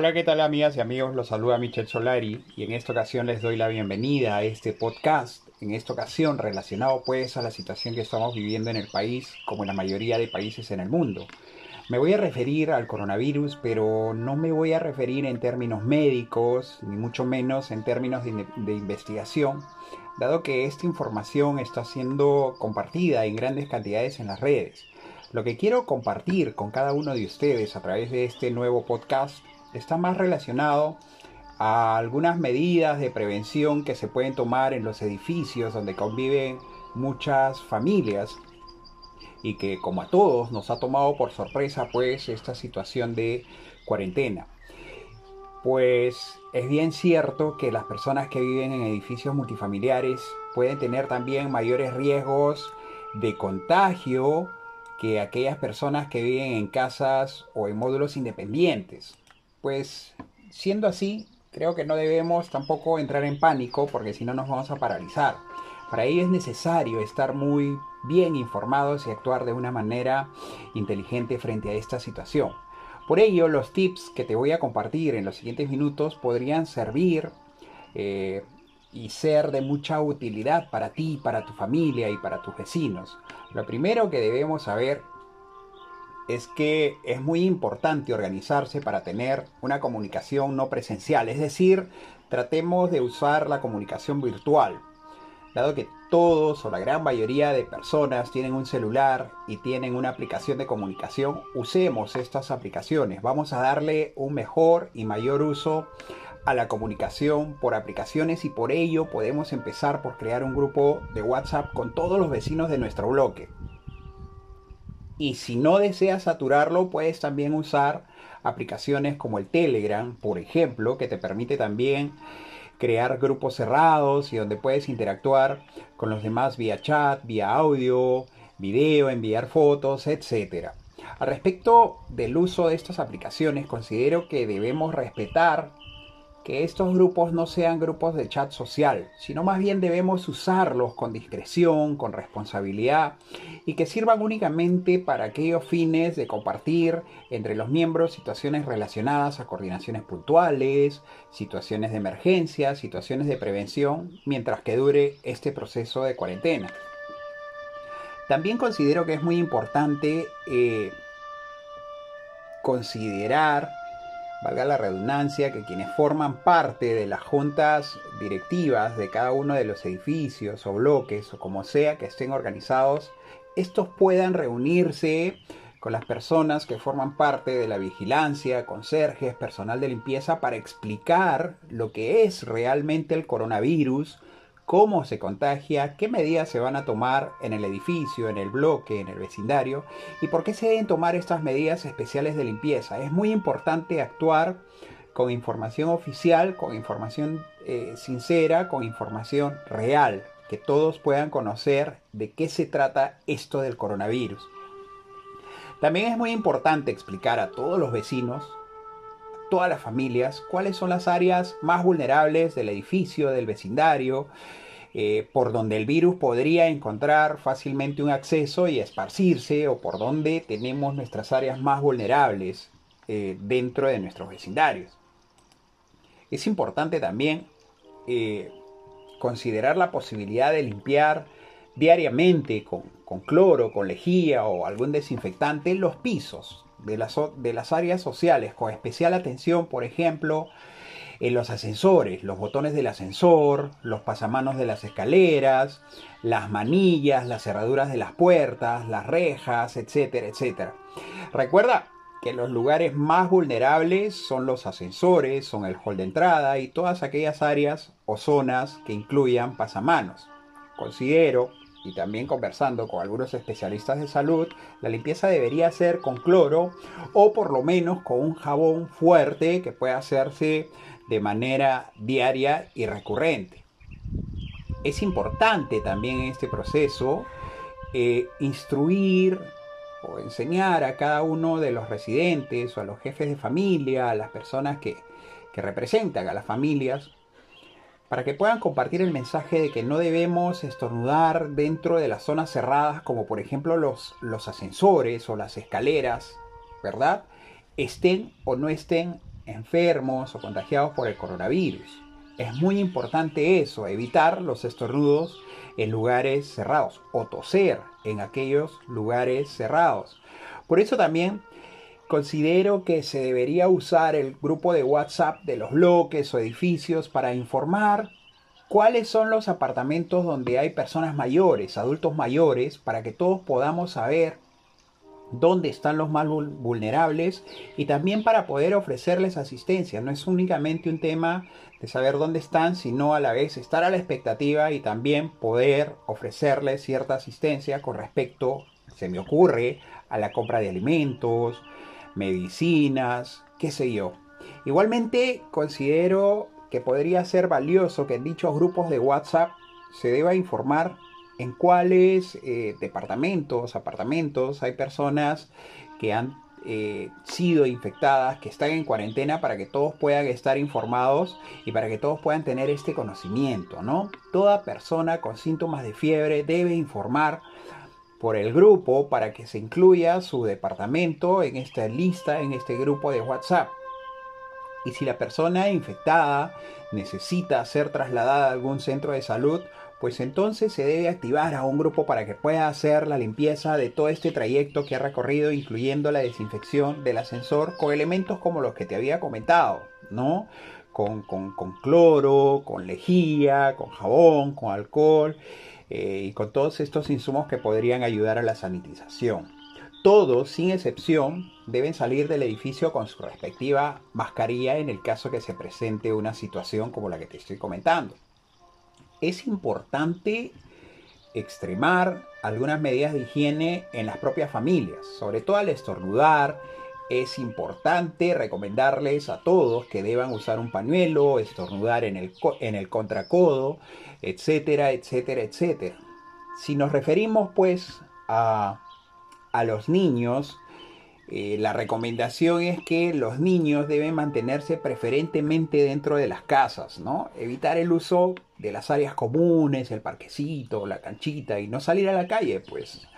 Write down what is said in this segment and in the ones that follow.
Hola, ¿qué tal amigas y amigos? Los saluda Michel Solari y en esta ocasión les doy la bienvenida a este podcast, en esta ocasión relacionado pues a la situación que estamos viviendo en el país como en la mayoría de países en el mundo. Me voy a referir al coronavirus, pero no me voy a referir en términos médicos, ni mucho menos en términos de, de investigación, dado que esta información está siendo compartida en grandes cantidades en las redes. Lo que quiero compartir con cada uno de ustedes a través de este nuevo podcast está más relacionado a algunas medidas de prevención que se pueden tomar en los edificios donde conviven muchas familias y que como a todos nos ha tomado por sorpresa pues esta situación de cuarentena. Pues es bien cierto que las personas que viven en edificios multifamiliares pueden tener también mayores riesgos de contagio que aquellas personas que viven en casas o en módulos independientes. Pues siendo así, creo que no debemos tampoco entrar en pánico porque si no nos vamos a paralizar. Para ello es necesario estar muy bien informados y actuar de una manera inteligente frente a esta situación. Por ello, los tips que te voy a compartir en los siguientes minutos podrían servir eh, y ser de mucha utilidad para ti, para tu familia y para tus vecinos. Lo primero que debemos saber es que es muy importante organizarse para tener una comunicación no presencial, es decir, tratemos de usar la comunicación virtual. Dado que todos o la gran mayoría de personas tienen un celular y tienen una aplicación de comunicación, usemos estas aplicaciones. Vamos a darle un mejor y mayor uso a la comunicación por aplicaciones y por ello podemos empezar por crear un grupo de WhatsApp con todos los vecinos de nuestro bloque. Y si no deseas saturarlo, puedes también usar aplicaciones como el Telegram, por ejemplo, que te permite también crear grupos cerrados y donde puedes interactuar con los demás vía chat, vía audio, video, enviar fotos, etc. Al respecto del uso de estas aplicaciones, considero que debemos respetar que estos grupos no sean grupos de chat social, sino más bien debemos usarlos con discreción, con responsabilidad y que sirvan únicamente para aquellos fines de compartir entre los miembros situaciones relacionadas a coordinaciones puntuales, situaciones de emergencia, situaciones de prevención, mientras que dure este proceso de cuarentena. También considero que es muy importante eh, considerar valga la redundancia, que quienes forman parte de las juntas directivas de cada uno de los edificios o bloques o como sea que estén organizados, estos puedan reunirse con las personas que forman parte de la vigilancia, conserjes, personal de limpieza, para explicar lo que es realmente el coronavirus, cómo se contagia, qué medidas se van a tomar en el edificio, en el bloque, en el vecindario y por qué se deben tomar estas medidas especiales de limpieza. Es muy importante actuar con información oficial, con información eh, sincera, con información real, que todos puedan conocer de qué se trata esto del coronavirus. También es muy importante explicar a todos los vecinos todas las familias cuáles son las áreas más vulnerables del edificio, del vecindario, eh, por donde el virus podría encontrar fácilmente un acceso y esparcirse o por donde tenemos nuestras áreas más vulnerables eh, dentro de nuestros vecindarios. Es importante también eh, considerar la posibilidad de limpiar diariamente con, con, cloro, con lejía o algún desinfectante los pisos de las, de las áreas sociales, con especial atención, por ejemplo, en los ascensores, los botones del ascensor, los pasamanos de las escaleras, las manillas, las cerraduras de las puertas, las rejas, etcétera, etcétera. Recuerda que los lugares más vulnerables son los ascensores, son el hall de entrada y todas aquellas áreas o zonas que incluyan pasamanos. Considero y también conversando con algunos especialistas de salud, la limpieza debería ser con cloro o por lo menos con un jabón fuerte que pueda hacerse de manera diaria y recurrente. Es importante también en este proceso eh, instruir o enseñar a cada uno de los residentes o a los jefes de familia, a las personas que, que representan a las familias, para que puedan compartir el mensaje de que no debemos estornudar dentro de las zonas cerradas, como por ejemplo los, los ascensores o las escaleras, ¿verdad? Estén o no estén enfermos o contagiados por el coronavirus. Es muy importante eso, evitar los estornudos en lugares cerrados o toser en aquellos lugares cerrados. Por eso también considero que se debería usar el grupo de WhatsApp de los bloques o edificios para informar cuáles son los apartamentos donde hay personas mayores, adultos mayores, para que todos podamos saber dónde están los más vulnerables y también para poder ofrecerles asistencia. No es únicamente un tema de saber dónde están, sino a la vez estar a la expectativa y también poder ofrecerles cierta asistencia con respecto, se me ocurre, a la compra de alimentos, medicinas, qué sé yo. Igualmente considero que podría ser valioso que en dichos grupos de WhatsApp se deba informar en cuáles eh, departamentos, apartamentos hay personas que han eh, sido infectadas, que están en cuarentena para que todos puedan estar informados y para que todos puedan tener este conocimiento, ¿no? Toda persona con síntomas de fiebre debe informar por el grupo para que se incluya su departamento en esta lista, en este grupo de WhatsApp. Y si la persona infectada necesita ser trasladada a algún centro de salud, pues entonces se debe activar a un grupo para que pueda hacer la limpieza de todo este trayecto que ha recorrido, incluyendo la desinfección del ascensor con elementos como los que te había comentado, ¿no? Con, con cloro, con lejía, con jabón, con alcohol eh, y con todos estos insumos que podrían ayudar a la sanitización. Todos, sin excepción, deben salir del edificio con su respectiva mascarilla en el caso que se presente una situación como la que te estoy comentando. Es importante extremar algunas medidas de higiene en las propias familias, sobre todo al estornudar. Es importante recomendarles a todos que deban usar un pañuelo, estornudar en el, en el contracodo, etcétera, etcétera, etcétera. Si nos referimos pues a, los niños, eh, la recomendación es que los niños deben mantenerse preferentemente dentro de las casas, ¿no? Evitar el uso de las áreas comunes, el parquecito, la canchita y no salir a la calle, pues.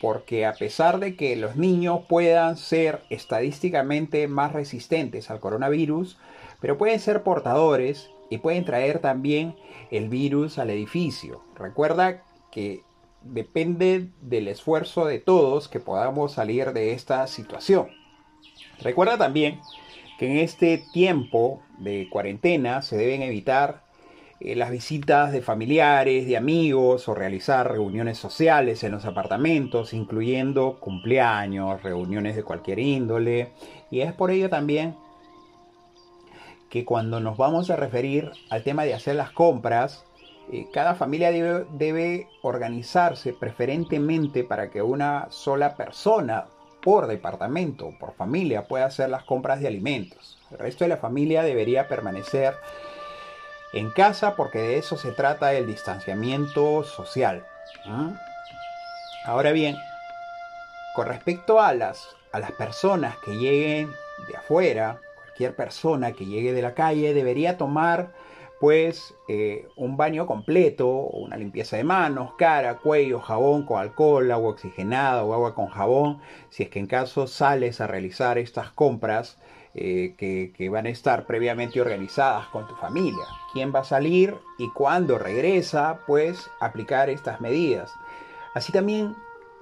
Porque a pesar de que los niños puedan ser estadísticamente más resistentes al coronavirus, pero pueden ser portadores y pueden traer también el virus al edificio. Recuerda que depende del esfuerzo de todos que podamos salir de esta situación. Recuerda también que en este tiempo de cuarentena se deben evitar eh, las visitas de familiares, de amigos o realizar reuniones sociales en los apartamentos, incluyendo cumpleaños, reuniones de cualquier índole. Y es por ello también que cuando nos vamos a referir al tema de hacer las compras, eh, cada familia debe, debe, organizarse preferentemente para que una sola persona por departamento por familia pueda hacer las compras de alimentos. El resto de la familia debería permanecer en casa porque de eso se trata el distanciamiento social. Ahora bien, con respecto a las, a las personas que lleguen de afuera, persona que llegue de la calle debería tomar pues eh, un baño completo, una limpieza de manos, cara, cuello, jabón con alcohol, agua oxigenada o agua con jabón, si es que en caso sales a realizar estas compras eh, que, van a estar previamente organizadas con tu familia. ¿Quién va a salir y cuándo regresa? Pues aplicar estas medidas. Así también,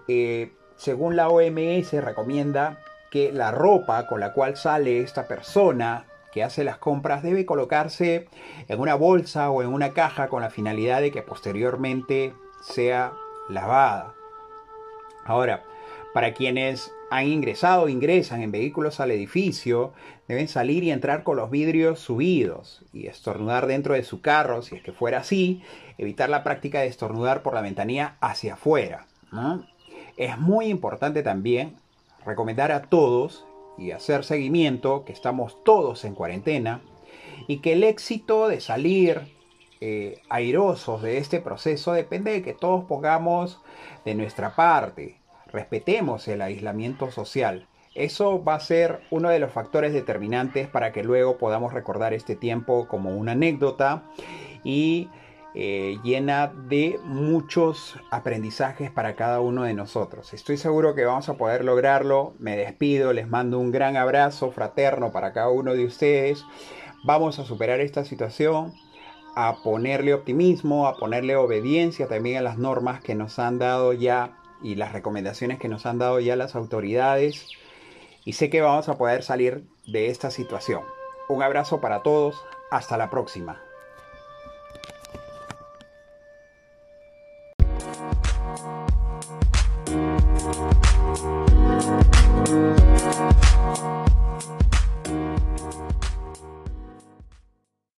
eh, según la OMS, recomienda que la ropa con la cual sale esta persona que hace las compras debe colocarse en una bolsa o en una caja con la finalidad de que posteriormente sea lavada. Ahora, para quienes han ingresado o ingresan en vehículos al edificio, deben salir y entrar con los vidrios subidos y estornudar dentro de su carro, si es que fuera así, evitar la práctica de estornudar por la ventanilla hacia afuera. Es muy importante también recomendar a todos y hacer seguimiento que estamos todos en cuarentena y que el éxito de salir eh, airosos de este proceso depende de que todos pongamos de nuestra parte, respetemos el aislamiento social. Eso va a ser uno de los factores determinantes para que luego podamos recordar este tiempo como una anécdota y eh, llena de muchos aprendizajes para cada uno de nosotros. Estoy seguro que vamos a poder lograrlo. Me despido, les mando un gran abrazo fraterno para cada uno de ustedes. Vamos a superar esta situación, a ponerle optimismo, a ponerle obediencia también a las normas que nos han dado ya y las recomendaciones que nos han dado ya las autoridades. Y sé que vamos a poder salir de esta situación. Un abrazo para todos. Hasta la próxima.